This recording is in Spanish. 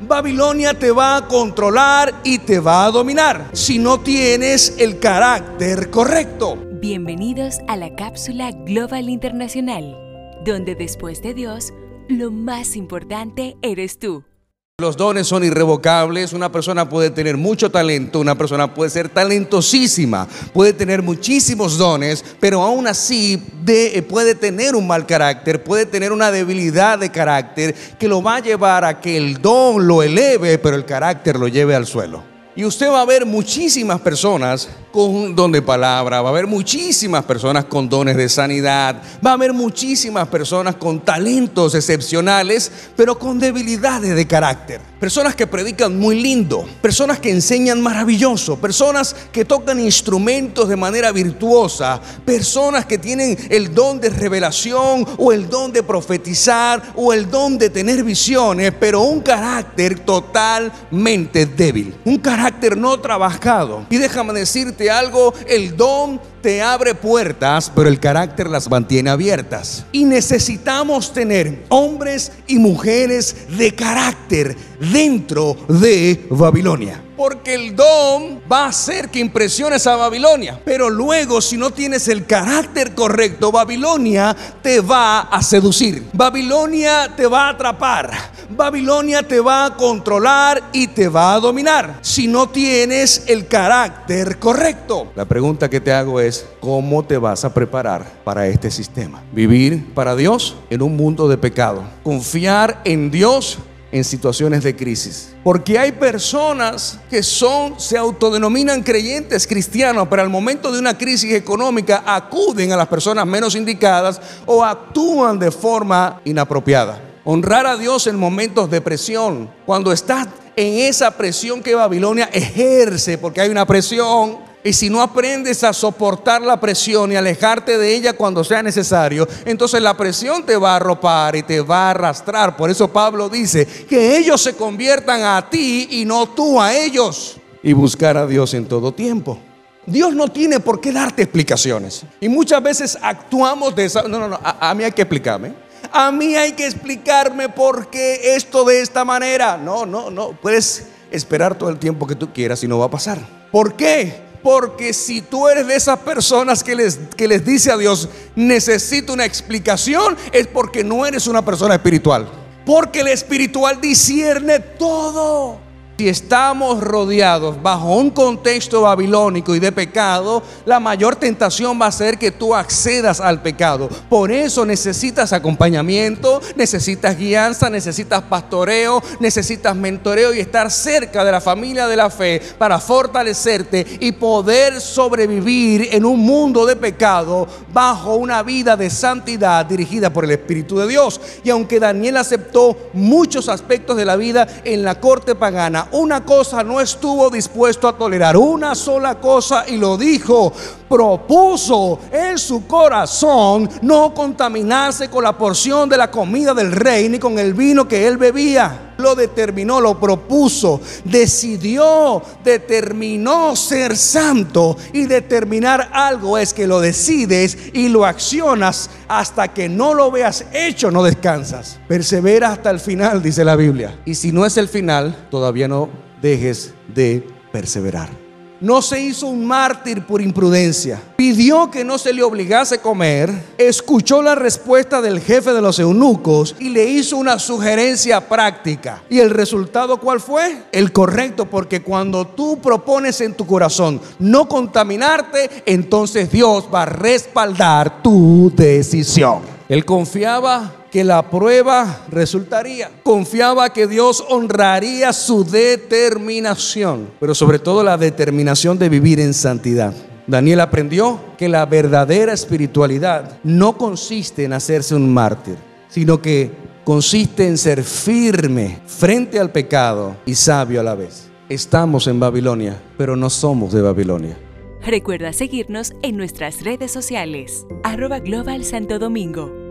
Babilonia te va a controlar y te va a dominar si no tienes el carácter correcto. Bienvenidos a la cápsula Global Internacional, donde después de Dios, lo más importante eres tú. Los dones son irrevocables, una persona puede tener mucho talento, una persona puede ser talentosísima, puede tener muchísimos dones, pero aún así eh, puede tener un mal carácter, puede tener una debilidad de carácter que lo va a llevar a que el don lo eleve, pero el carácter lo lleve al suelo. Y usted va a ver muchísimas personas con don de palabra, va a haber muchísimas personas con dones de sanidad, va a haber muchísimas personas con talentos excepcionales, pero con debilidades de carácter. Personas que predican muy lindo, personas que enseñan maravilloso, personas que tocan instrumentos de manera virtuosa, personas que tienen el don de revelación o el don de profetizar o el don de tener visiones, pero un carácter totalmente débil, un no trabajado. Y déjame decirte, algo, el don te abre puertas, pero el carácter las mantiene abiertas. Y necesitamos tener hombres y mujeres de carácter dentro de Babilonia. Porque el don va a hacer que impresiones a Babilonia. Pero luego, si no tienes el carácter correcto, Babilonia te va a seducir. Babilonia te va a atrapar. Babilonia te va a controlar y te va a dominar. Si no tienes el carácter correcto. La pregunta que te hago es, cómo te vas a preparar para este sistema. Vivir para Dios en un mundo de pecado. Confiar en Dios en situaciones de crisis. Porque hay personas que son, se autodenominan creyentes cristianos, pero al momento de una crisis económica acuden a las personas menos indicadas o actúan de forma inapropiada. Honrar a Dios en momentos de presión, cuando estás en esa presión que Babilonia ejerce, porque hay una presión, y si no aprendes a soportar la presión y alejarte de ella cuando sea necesario, entonces la presión te va a arropar y te va a arrastrar. Por eso Pablo dice que ellos se conviertan a ti y no tú a ellos. Y buscar a Dios en todo tiempo. Dios no tiene por qué darte explicaciones. Y muchas veces actuamos de esa... No, no, no, a, a mí hay que explicarme. A mí hay que explicarme por qué esto de esta manera. No, no, no. Puedes esperar todo el tiempo que tú quieras y no va a pasar. ¿Por qué? Porque si tú eres de esas personas que les, que les dice a Dios, necesito una explicación, es porque no eres una persona espiritual. Porque el espiritual discierne todo. Si estamos rodeados bajo un contexto babilónico y de pecado, la mayor tentación va a ser que tú accedas al pecado. Por eso necesitas acompañamiento, necesitas guianza, necesitas pastoreo, necesitas mentoreo y estar cerca de la familia de la fe para fortalecerte y poder sobrevivir en un mundo de pecado bajo una vida de santidad dirigida por el Espíritu de Dios. Y aunque Daniel aceptó muchos aspectos de la vida en la corte pagana, una cosa no estuvo dispuesto a tolerar, una sola cosa y lo dijo, propuso en su corazón no contaminarse con la porción de la comida del rey ni con el vino que él bebía. Lo determinó, lo propuso, decidió, determinó ser santo y determinar algo es que lo decides y lo accionas hasta que no lo veas hecho, no descansas. Persevera hasta el final, dice la Biblia. Y si no es el final, todavía no dejes de perseverar no se hizo un mártir por imprudencia. Pidió que no se le obligase a comer, escuchó la respuesta del jefe de los eunucos y le hizo una sugerencia práctica. ¿Y el resultado cuál fue? El correcto, porque cuando tú propones en tu corazón no contaminarte, entonces Dios va a respaldar tu decisión. Él confiaba que la prueba resultaría. Confiaba que Dios honraría su determinación, pero sobre todo la determinación de vivir en santidad. Daniel aprendió que la verdadera espiritualidad no consiste en hacerse un mártir, sino que consiste en ser firme frente al pecado y sabio a la vez. Estamos en Babilonia, pero no somos de Babilonia. Recuerda seguirnos en nuestras redes sociales, arroba Global Santo Domingo